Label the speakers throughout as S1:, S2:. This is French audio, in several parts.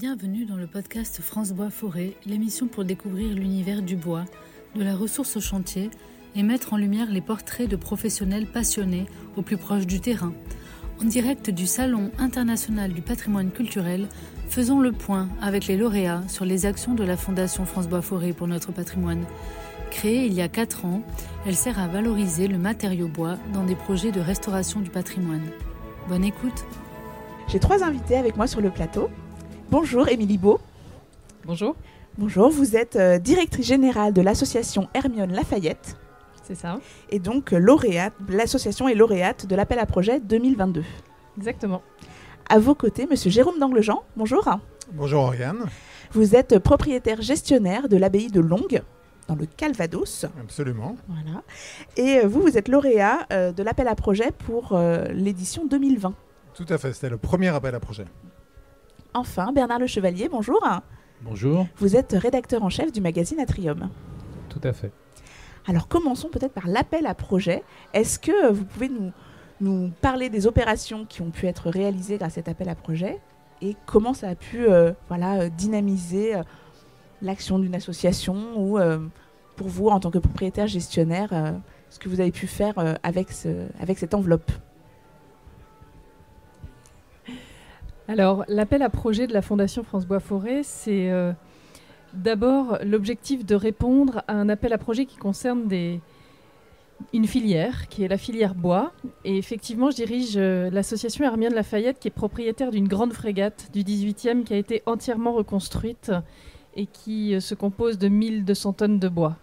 S1: Bienvenue dans le podcast France Bois Forêt, l'émission pour découvrir l'univers du bois, de la ressource au chantier et mettre en lumière les portraits de professionnels passionnés au plus proche du terrain. En direct du Salon international du patrimoine culturel, faisons le point avec les lauréats sur les actions de la Fondation France Bois Forêt pour notre patrimoine. Créée il y a 4 ans, elle sert à valoriser le matériau bois dans des projets de restauration du patrimoine. Bonne écoute
S2: J'ai trois invités avec moi sur le plateau. Bonjour Émilie Beau.
S3: Bonjour.
S2: Bonjour, vous êtes euh, directrice générale de l'association Hermione Lafayette.
S3: C'est ça.
S2: Et donc euh, lauréate, l'association est lauréate de l'appel à projet 2022.
S3: Exactement.
S2: À vos côtés, monsieur Jérôme Danglejean. Bonjour.
S4: Bonjour Oriane.
S2: Vous êtes propriétaire gestionnaire de l'abbaye de Longue dans le Calvados.
S4: Absolument.
S2: Voilà. Et euh, vous, vous êtes lauréat de l'appel à projet pour l'édition 2020.
S4: Tout à fait, c'était le premier appel à projet.
S2: Enfin, Bernard Le Chevalier, bonjour.
S5: Bonjour.
S2: Vous êtes rédacteur en chef du magazine Atrium.
S5: Tout à fait.
S2: Alors commençons peut-être par l'appel à projet. Est-ce que vous pouvez nous, nous parler des opérations qui ont pu être réalisées grâce à cet appel à projet et comment ça a pu euh, voilà, dynamiser euh, l'action d'une association ou euh, pour vous en tant que propriétaire gestionnaire, ce que vous avez pu faire avec, ce, avec cette enveloppe?
S3: Alors, l'appel à projet de la Fondation France Bois Forêt, c'est euh, d'abord l'objectif de répondre à un appel à projet qui concerne une filière, qui est la filière bois. Et effectivement, je dirige euh, l'association Hermione Lafayette, qui est propriétaire d'une grande frégate du 18e qui a été entièrement reconstruite et qui euh, se compose de 1200 tonnes de bois.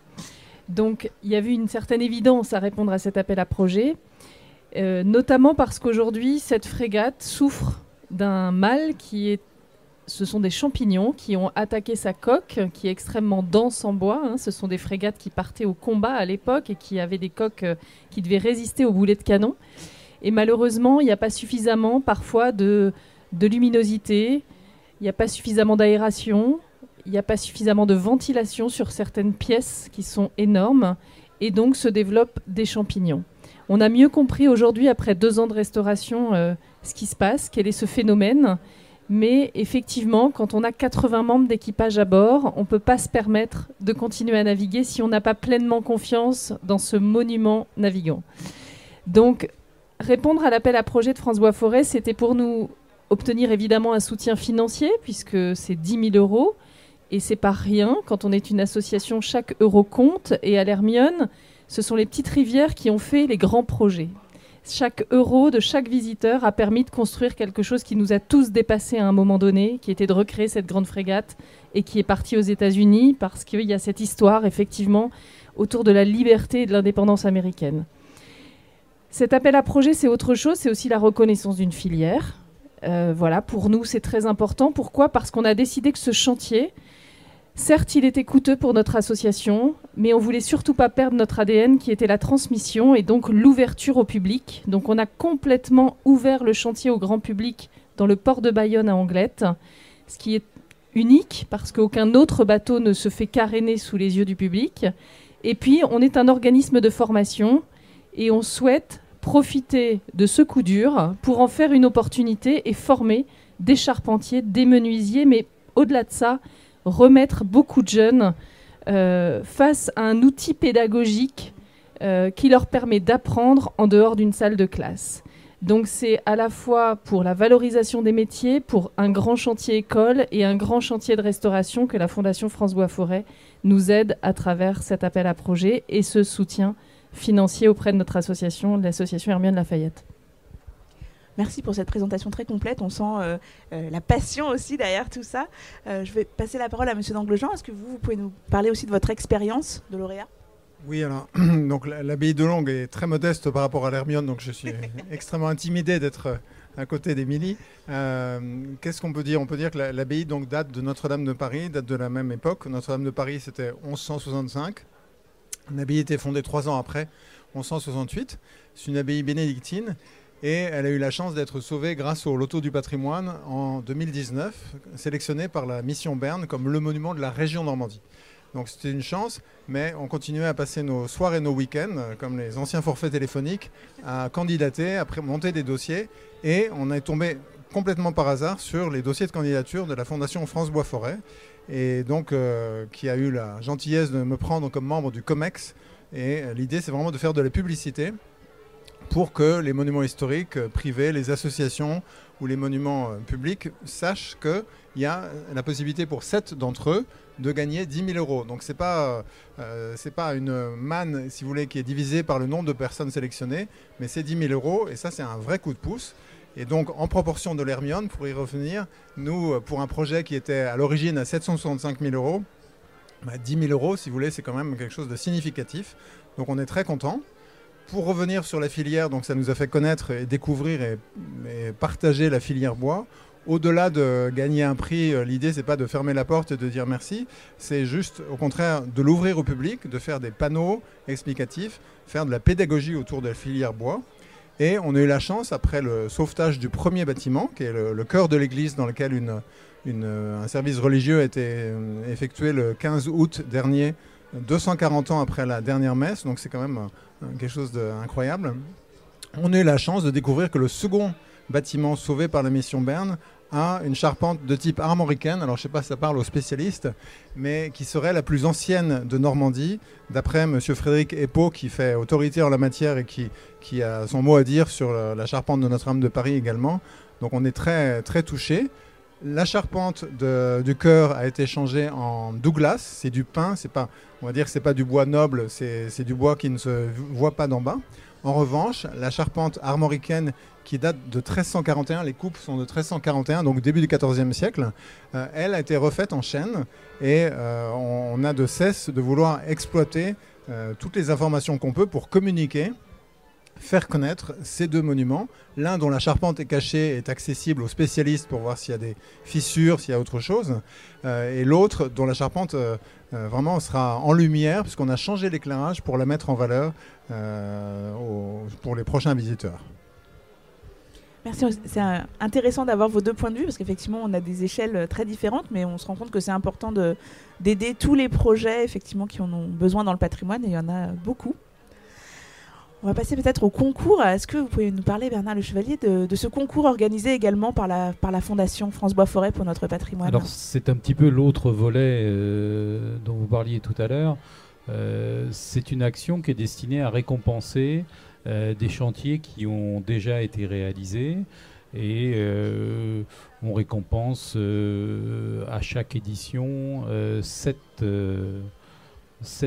S3: Donc, il y avait une certaine évidence à répondre à cet appel à projet, notamment parce qu'aujourd'hui, cette frégate souffre d'un mal qui est ce sont des champignons qui ont attaqué sa coque, qui est extrêmement dense en bois. Hein. Ce sont des frégates qui partaient au combat à l'époque et qui avaient des coques euh, qui devaient résister aux boulets de canon. Et malheureusement, il n'y a pas suffisamment parfois de, de luminosité, il n'y a pas suffisamment d'aération, il n'y a pas suffisamment de ventilation sur certaines pièces qui sont énormes, et donc se développent des champignons. On a mieux compris aujourd'hui, après deux ans de restauration, euh, ce qui se passe, quel est ce phénomène. Mais effectivement, quand on a 80 membres d'équipage à bord, on ne peut pas se permettre de continuer à naviguer si on n'a pas pleinement confiance dans ce monument navigant. Donc, répondre à l'appel à projet de France Bois Forêt, c'était pour nous obtenir évidemment un soutien financier, puisque c'est 10 000 euros. Et c'est pas rien. Quand on est une association, chaque euro compte. Et à l'Hermione, ce sont les petites rivières qui ont fait les grands projets chaque euro de chaque visiteur a permis de construire quelque chose qui nous a tous dépassés à un moment donné, qui était de recréer cette grande frégate et qui est partie aux États-Unis parce qu'il y a cette histoire, effectivement, autour de la liberté et de l'indépendance américaine. Cet appel à projet, c'est autre chose, c'est aussi la reconnaissance d'une filière. Euh, voilà, pour nous, c'est très important. Pourquoi? Parce qu'on a décidé que ce chantier, Certes, il était coûteux pour notre association, mais on voulait surtout pas perdre notre ADN qui était la transmission et donc l'ouverture au public. Donc on a complètement ouvert le chantier au grand public dans le port de Bayonne à Anglette, ce qui est unique parce qu'aucun autre bateau ne se fait caréner sous les yeux du public. Et puis on est un organisme de formation et on souhaite profiter de ce coup dur pour en faire une opportunité et former des charpentiers, des menuisiers, mais au-delà de ça, remettre beaucoup de jeunes euh, face à un outil pédagogique euh, qui leur permet d'apprendre en dehors d'une salle de classe. Donc c'est à la fois pour la valorisation des métiers, pour un grand chantier école et un grand chantier de restauration que la Fondation France Bois Forêt nous aide à travers cet appel à projet et ce soutien financier auprès de notre association, l'association Hermione Lafayette.
S2: Merci pour cette présentation très complète. On sent euh, euh, la passion aussi derrière tout ça. Euh, je vais passer la parole à Monsieur Danglejean. Est-ce que vous, vous, pouvez nous parler aussi de votre expérience de lauréat?
S4: Oui, alors, donc l'abbaye de Longue est très modeste par rapport à l'Hermione, donc je suis extrêmement intimidé d'être à côté d'Émilie. Qu'est-ce qu'on peut dire? On peut dire que l'abbaye donc date de Notre-Dame de Paris, date de la même époque. Notre-Dame de Paris, c'était 1165. L'abbaye était fondée trois ans après, 1168. C'est une abbaye bénédictine et elle a eu la chance d'être sauvée grâce au Loto du patrimoine en 2019, sélectionnée par la mission Berne comme le monument de la région Normandie. Donc c'était une chance, mais on continuait à passer nos soirs et nos week-ends, comme les anciens forfaits téléphoniques, à candidater, à monter des dossiers. Et on est tombé complètement par hasard sur les dossiers de candidature de la Fondation France Bois Forêt, et donc qui a eu la gentillesse de me prendre comme membre du COMEX. Et l'idée, c'est vraiment de faire de la publicité pour que les monuments historiques privés, les associations ou les monuments publics sachent qu'il y a la possibilité pour sept d'entre eux de gagner 10 000 euros. Donc ce n'est pas, euh, pas une manne, si vous voulez, qui est divisée par le nombre de personnes sélectionnées, mais c'est 10 000 euros, et ça c'est un vrai coup de pouce. Et donc en proportion de l'Hermione, pour y revenir, nous, pour un projet qui était à l'origine à 765 000 euros, 10 bah, 000 euros, si vous voulez, c'est quand même quelque chose de significatif. Donc on est très content. Pour revenir sur la filière, donc ça nous a fait connaître et découvrir et partager la filière bois au-delà de gagner un prix, euh, l'idée c'est pas de fermer la porte et de dire merci, c'est juste au contraire de l'ouvrir au public, de faire des panneaux explicatifs, faire de la pédagogie autour de la filière bois. Et on a eu la chance, après le sauvetage du premier bâtiment, qui est le, cœur de l'église dans lequel euh, un service religieux a été euh, effectué le 15 août dernier, 240 ans après la dernière messe, donc c'est quand même quelque chose d'incroyable. On a eu la chance de découvrir que le second bâtiment sauvé par la mission Berne a une charpente de type armoricaine, alors je ne sais pas si ça parle aux spécialistes, mais qui serait la plus ancienne de Normandie, d'après M. Frédéric Epo, qui fait autorité en la matière et qui, qui a son mot à dire sur la, charpente de Notre-Dame de Paris également. Donc on est très, très touché. La charpente du cœur a été changée en Douglas, c'est du pin, c'est pas, on va dire c'est pas du bois noble, c'est du bois qui ne se voit pas d'en bas. En revanche, la charpente armoricaine qui date de 1341, les coupes sont de 1341, donc début du XIVe siècle, euh, elle a été refaite en chêne et euh, on, a de cesse de vouloir exploiter euh, toutes les informations qu'on peut pour communiquer faire connaître ces deux monuments. L'un dont la charpente est cachée est accessible aux spécialistes pour voir s'il y a des fissures, s'il y a autre chose. et l'autre dont la charpente vraiment sera en lumière puisqu'on a changé l'éclairage pour la mettre en valeur pour les prochains visiteurs.
S2: Merci. C'est intéressant d'avoir vos deux points de vue parce qu'effectivement, on a des échelles euh, très différentes, mais on se rend compte que c'est important d'aider tous les projets effectivement qui en ont besoin dans le patrimoine et il y en a beaucoup. On va passer peut-être au concours. Est-ce que vous pouvez nous parler, Bernard Le Chevalier, de, ce concours organisé également par la, par la Fondation France Bois Forêt pour notre patrimoine
S5: Alors, c'est un petit peu l'autre volet euh, dont vous parliez tout à l'heure. Euh, c'est une action qui est destinée à récompenser euh, des chantiers qui ont déjà été réalisés et on récompense à chaque édition sept,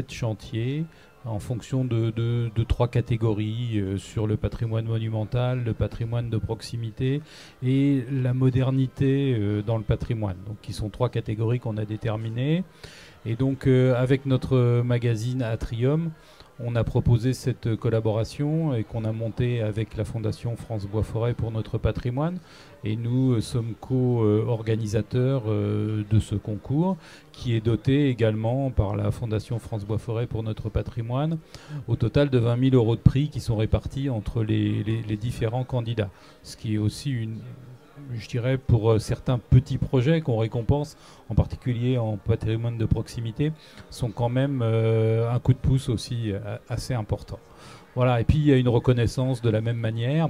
S5: chantiers en fonction de, trois catégories sur le patrimoine monumental, le patrimoine de proximité et la modernité dans le patrimoine. Donc, qui sont trois catégories qu'on a déterminées. Et donc, avec notre magazine Atrium, on a proposé cette collaboration et qu'on a monté avec la Fondation France Bois Forêt pour notre patrimoine. Et nous sommes co-organisateurs euh, de ce concours qui est doté également par la Fondation France Bois Forêt pour notre patrimoine au total de 20 000 euros de prix qui sont répartis entre les différents candidats. Ce qui est aussi une, je dirais, pour euh, certains petits projets qu'on récompense, en particulier en patrimoine de proximité, sont quand même euh, un coup de pouce aussi euh, assez important. Voilà, et puis il y a une reconnaissance de la même manière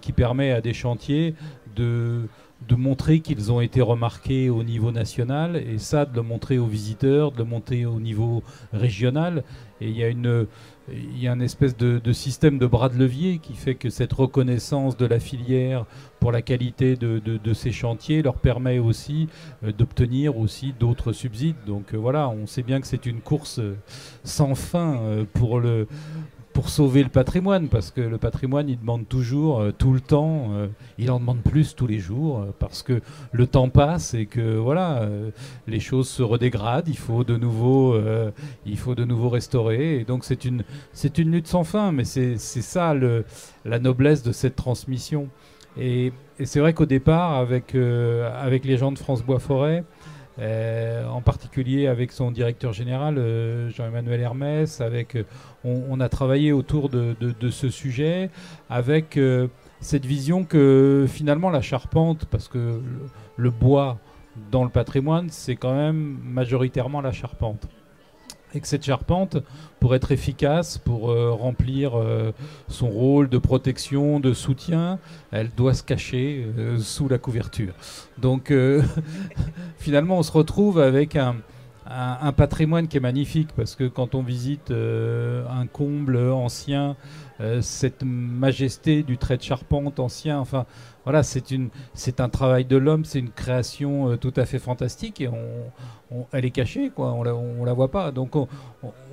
S5: qui permet à des chantiers de, de montrer qu'ils ont été remarqués au niveau national et ça de le montrer aux visiteurs, de le montrer au niveau régional. Et il y a une, il y a espèce de, système de bras de levier qui fait que cette reconnaissance de la filière pour la qualité de, ces chantiers leur permet aussi euh, d'obtenir aussi d'autres subsides. Donc euh, voilà, on sait bien que c'est une course euh, sans fin pour le, pour sauver le patrimoine, parce que le patrimoine, il demande toujours, euh, tout le temps, euh, il en demande plus tous les jours, euh, parce que le temps passe et que voilà, les choses se redégradent, il faut de nouveau, il faut de nouveau restaurer, et donc c'est une, c'est une lutte sans fin, mais c'est, ça la noblesse de cette transmission. Et, et c'est vrai qu'au départ, avec, avec les gens de France Bois Forêt, euh, en particulier avec son directeur général euh, Jean-Emmanuel Hermès. Avec, euh, on, a travaillé autour de, ce sujet avec cette vision que finalement la charpente, parce que le, bois dans le patrimoine, c'est quand même majoritairement la charpente. Et que cette charpente, pour être efficace, pour euh, remplir euh, son rôle de protection, de soutien, elle doit se cacher euh, sous la couverture. Donc finalement, on se retrouve avec un, un, patrimoine qui est magnifique, parce que quand on visite un comble ancien, cette majesté du trait de charpente ancien, enfin voilà, c'est un travail de l'homme, c'est une création tout à fait fantastique et on, elle est cachée, quoi. On la, la voit pas. Donc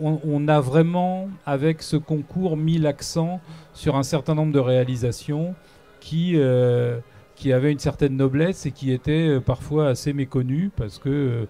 S5: on, a vraiment, avec ce concours, mis l'accent sur un certain nombre de réalisations qui, euh, qui avaient une certaine noblesse et qui étaient euh, parfois assez méconnues parce que euh,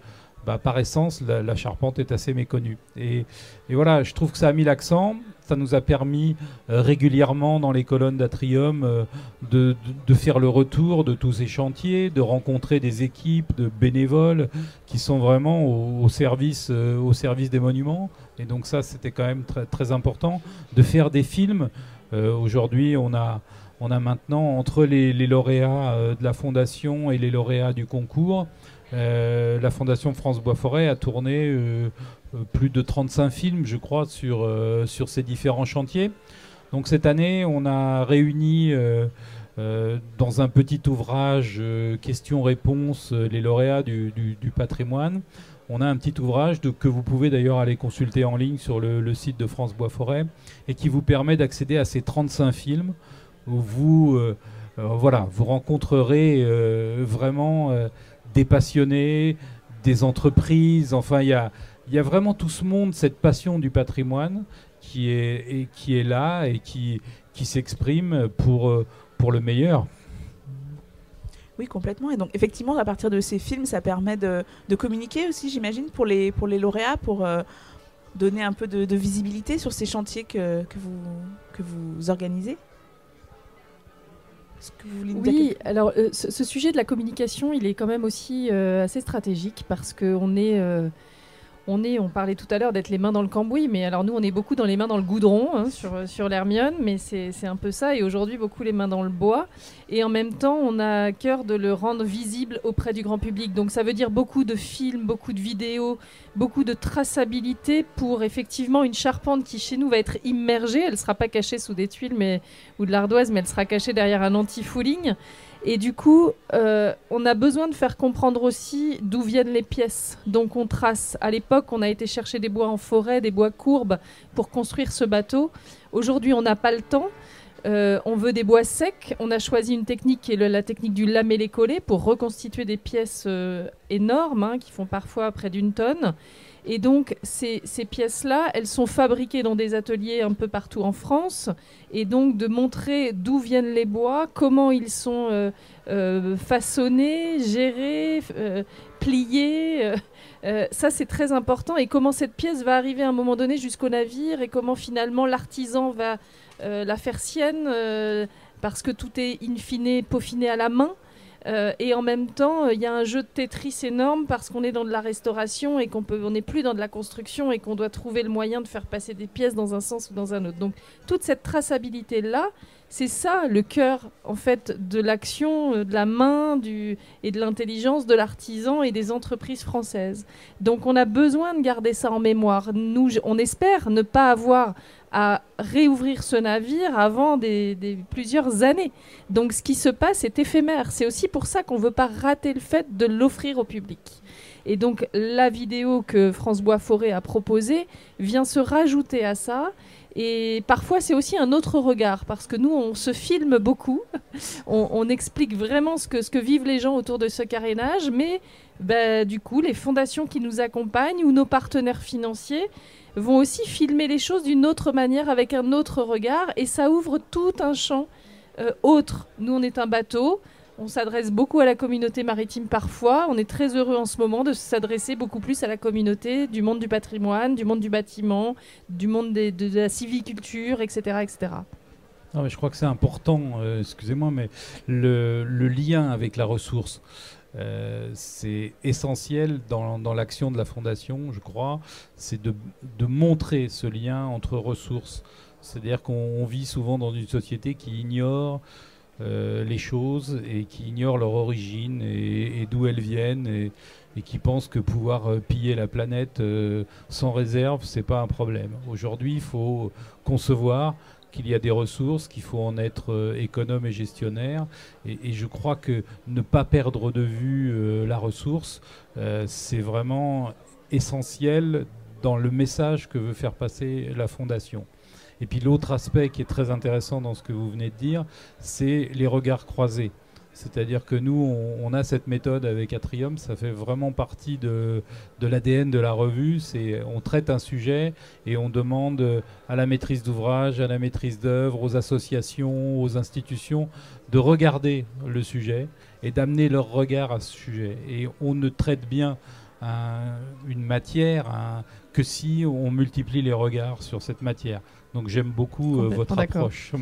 S5: bah, par essence, la, charpente est assez méconnue. Et, voilà, je trouve que ça a mis l'accent. Ça nous a permis euh, régulièrement dans les colonnes d'Atrium euh, de, faire le retour de tous ces chantiers, de rencontrer des équipes de bénévoles qui sont vraiment au, service, euh, au service des monuments. Et donc ça, c'était quand même très, très important. De faire des films. Aujourd'hui, on a, on a maintenant, entre les, lauréats de la fondation et les lauréats du concours, euh, la Fondation France Bois Forêt a tourné euh, euh, plus de 35 films, je crois, sur, ces différents chantiers. Donc cette année, on a réuni dans un petit ouvrage questions-réponses les lauréats du, patrimoine. On a un petit ouvrage que vous pouvez d'ailleurs aller consulter en ligne sur le, site de France Bois Forêt et qui vous permet d'accéder à ces 35 films vous, voilà, vous rencontrerez vraiment des passionnés, des entreprises. Enfin, il y a, y a vraiment tout ce monde, cette passion du patrimoine qui est, et qui est là et qui, qui s'exprime pour, euh, pour le meilleur.
S2: Oui, complètement. Et donc, effectivement, à partir de ces films, ça permet de, de communiquer aussi, j'imagine, pour les, pour les lauréats, pour euh, donner un peu de, de, visibilité sur ces chantiers que, que, vous, que vous organisez?
S3: Oui, alors euh, ce, sujet de la communication, il est quand même aussi euh, assez stratégique parce qu'on est euh, on est, on parlait tout à l'heure d'être les mains dans le cambouis, mais alors nous, on est beaucoup dans les mains dans le goudron hein, sur, sur l'Hermione, mais c'est un peu ça, et aujourd'hui, beaucoup les mains dans le bois. Et en même temps, on a à cœur de le rendre visible auprès du grand public. Donc ça veut dire beaucoup de films, beaucoup de vidéos, beaucoup de traçabilité pour effectivement une charpente qui, chez nous, va être immergée. Elle ne sera pas cachée sous des tuiles mais, ou de l'ardoise, mais elle sera cachée derrière un anti-fouling. Et du coup, euh, on a besoin de faire comprendre aussi d'où viennent les pièces. Donc on trace. À l'époque, on a été chercher des bois en forêt, des bois courbes pour construire ce bateau. Aujourd'hui, on n'a pas le temps. Euh, on veut des bois secs. On a choisi une technique qui est la technique du lamellé-collé pour reconstituer des pièces euh, énormes hein, qui font parfois près d'une tonne. Et donc, ces, pièces-là, elles sont fabriquées dans des ateliers un peu partout en France. Et donc, de montrer d'où viennent les bois, comment ils sont euh, euh, façonnés, gérés, euh, pliés. ça, c'est très important. Et comment cette pièce va arriver à un moment donné jusqu'au navire et comment finalement l'artisan va la faire sienne parce que tout est in fine peaufiné à la main. Euh, et en même temps, il y a un jeu de Tetris énorme parce qu'on est dans de la restauration et qu'on peut, n'est plus dans de la construction et qu'on doit trouver le moyen de faire passer des pièces dans un sens ou dans un autre. Donc toute cette traçabilité là, c'est ça le cœur en fait de l'action, euh, de la main, et de l'intelligence de l'artisan et des entreprises françaises. Donc on a besoin de garder ça en mémoire. Nous, on espère ne pas avoir à réouvrir ce navire avant des, plusieurs années. Donc ce qui se passe est éphémère. C'est aussi pour ça qu'on ne veut pas rater le fait de l'offrir au public. Et donc la vidéo que France Bois Forêt a proposée vient se rajouter à ça. Et parfois, c'est aussi un autre regard, parce que nous, on se filme beaucoup, on, explique vraiment ce que, vivent les gens autour de ce carénage, mais bah, du coup, les fondations qui nous accompagnent ou nos partenaires financiers vont aussi filmer les choses d'une autre manière, avec un autre regard, et ça ouvre tout un champ euh, autre. Nous, on est un bateau, on s'adresse beaucoup à la communauté maritime parfois. On est très heureux en ce moment de s'adresser beaucoup plus à la communauté du monde du patrimoine, du monde du bâtiment, du monde de, la civiculture, etc. etc.
S5: mais je crois que c'est important, euh, excusez-moi, mais le, lien avec la ressource. Euh, c'est essentiel dans, l'action de la Fondation, je crois, c'est de, montrer ce lien entre ressources. C'est-à-dire qu'on vit souvent dans une société qui ignore les choses et qui ignorent leur origine et, d'où elles viennent et, qui pensent que pouvoir piller la planète sans réserve, c'est pas un problème. Aujourd'hui, il faut concevoir qu'il y a des ressources, qu'il faut en être euh, économe et gestionnaire. Et, je crois que ne pas perdre de vue euh, la ressource, euh, c'est vraiment essentiel dans le message que veut faire passer la Fondation. Et puis l'autre aspect qui est très intéressant dans ce que vous venez de dire, c'est les regards croisés. C'est-à-dire que nous, on, a cette méthode avec Atrium, ça fait vraiment partie de, l'ADN de la revue. C'est, on traite un sujet et on demande à la maîtrise d'ouvrage, à la maîtrise d'œuvre, aux associations, aux institutions de regarder le sujet et d'amener leur regard à ce sujet. Et on ne traite bien une matière que si on multiplie les regards sur cette matière. Donc j'aime beaucoup euh, votre approche.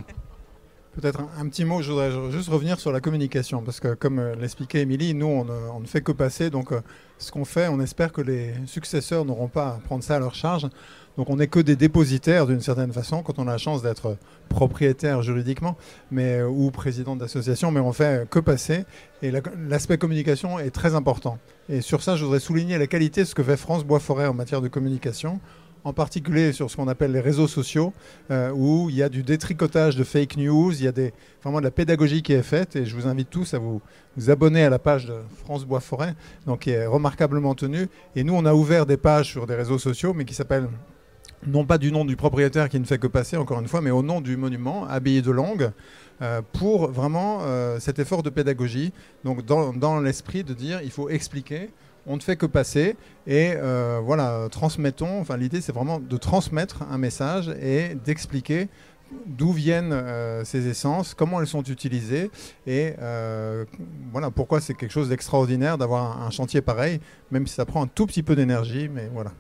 S4: Peut-être un, petit mot, je voudrais juste revenir sur la communication, parce que comme euh, l'expliquait Émilie, nous, on, ne fait que passer. Donc, euh, ce qu'on fait, on espère que les successeurs n'auront pas à prendre ça à leur charge. Donc, on n'est que des dépositaires d'une certaine façon, quand on a la chance d'être propriétaire juridiquement mais, euh, ou président d'association, mais on fait que passer. Et l'aspect communication est très important. Et sur ça, je voudrais souligner la qualité de ce que fait France Bois-Forêt en matière de communication en particulier sur ce qu'on appelle les réseaux sociaux, euh, où il y a du détricotage de fake news, il y a vraiment de la pédagogie qui est faite, et je vous invite tous à vous, vous abonner à la page de France Bois Forêt, donc qui est remarquablement tenue. Et nous, on a ouvert des pages sur des réseaux sociaux, mais qui s'appellent non pas du nom du propriétaire qui ne fait que passer, encore une fois, mais au nom du monument, Abbaye de Longue, euh, pour vraiment euh, cet effort de pédagogie, donc dans, l'esprit de dire il faut expliquer on ne fait que passer et euh, voilà, transmettons. Enfin, l'idée, c'est vraiment de transmettre un message et d'expliquer d'où viennent ces essences, comment elles sont utilisées et voilà pourquoi c'est quelque chose d'extraordinaire d'avoir un, chantier pareil, même si ça prend un tout petit peu d'énergie, mais voilà.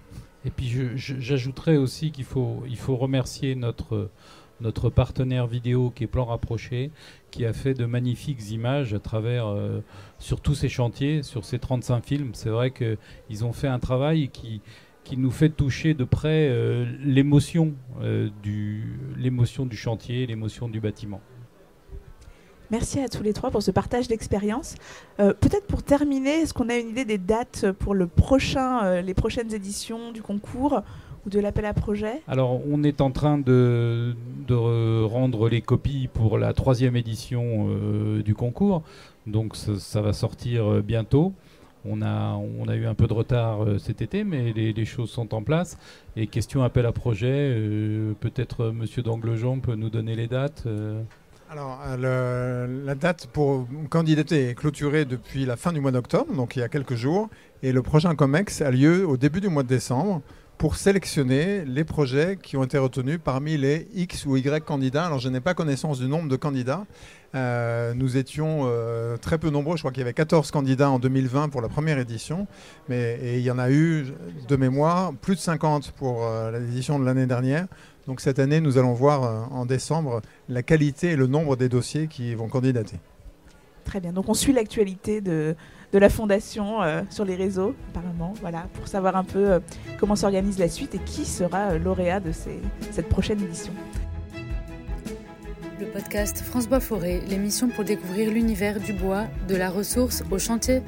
S5: Et puis j'ajouterais aussi qu'il faut, il faut remercier notre notre partenaire vidéo qui est Plan Rapproché, qui a fait de magnifiques images à travers, euh, sur tous ces chantiers, sur ces 35 films. C'est vrai qu'ils ont fait un travail qui, qui nous fait toucher de près euh, euh, l'émotion du chantier, l'émotion du bâtiment.
S2: Merci à tous les trois pour ce partage d'expérience. peut-être pour terminer, est-ce qu'on a une idée des dates pour le prochain, les prochaines éditions du concours ou de l'appel à projet?
S5: Alors, on est en train de, rendre les copies pour la troisième édition euh, du concours. Donc, ça, va sortir euh, bientôt. On a, eu un peu de retard euh, cet été, mais les, choses sont en place. Et question appel à projet, peut-être Monsieur Danglejon peut nous donner les dates
S4: alors, la date pour candidater est clôturée depuis la fin du mois d'octobre, donc il y a quelques jours, et le prochain COMEX a lieu au début du mois de décembre pour sélectionner les projets qui ont été retenus parmi les X ou Y candidats. Alors je n'ai pas connaissance du nombre de candidats. Euh, nous étions euh, très peu nombreux, je crois qu'il y avait 14 candidats en 2020 pour la première édition, mais il y en a eu de mémoire plus de 50 pour euh, l'édition de l'année dernière. Donc cette année, nous allons voir en décembre la qualité et le nombre des dossiers qui vont candidater.
S2: Très bien, donc on suit l'actualité de, de la fondation sur les réseaux, apparemment, voilà, pour savoir un peu comment s'organise la suite et qui sera lauréat de cette prochaine édition.
S1: Le podcast France Bois Forêt, l'émission pour découvrir l'univers du bois, de la ressource au chantier.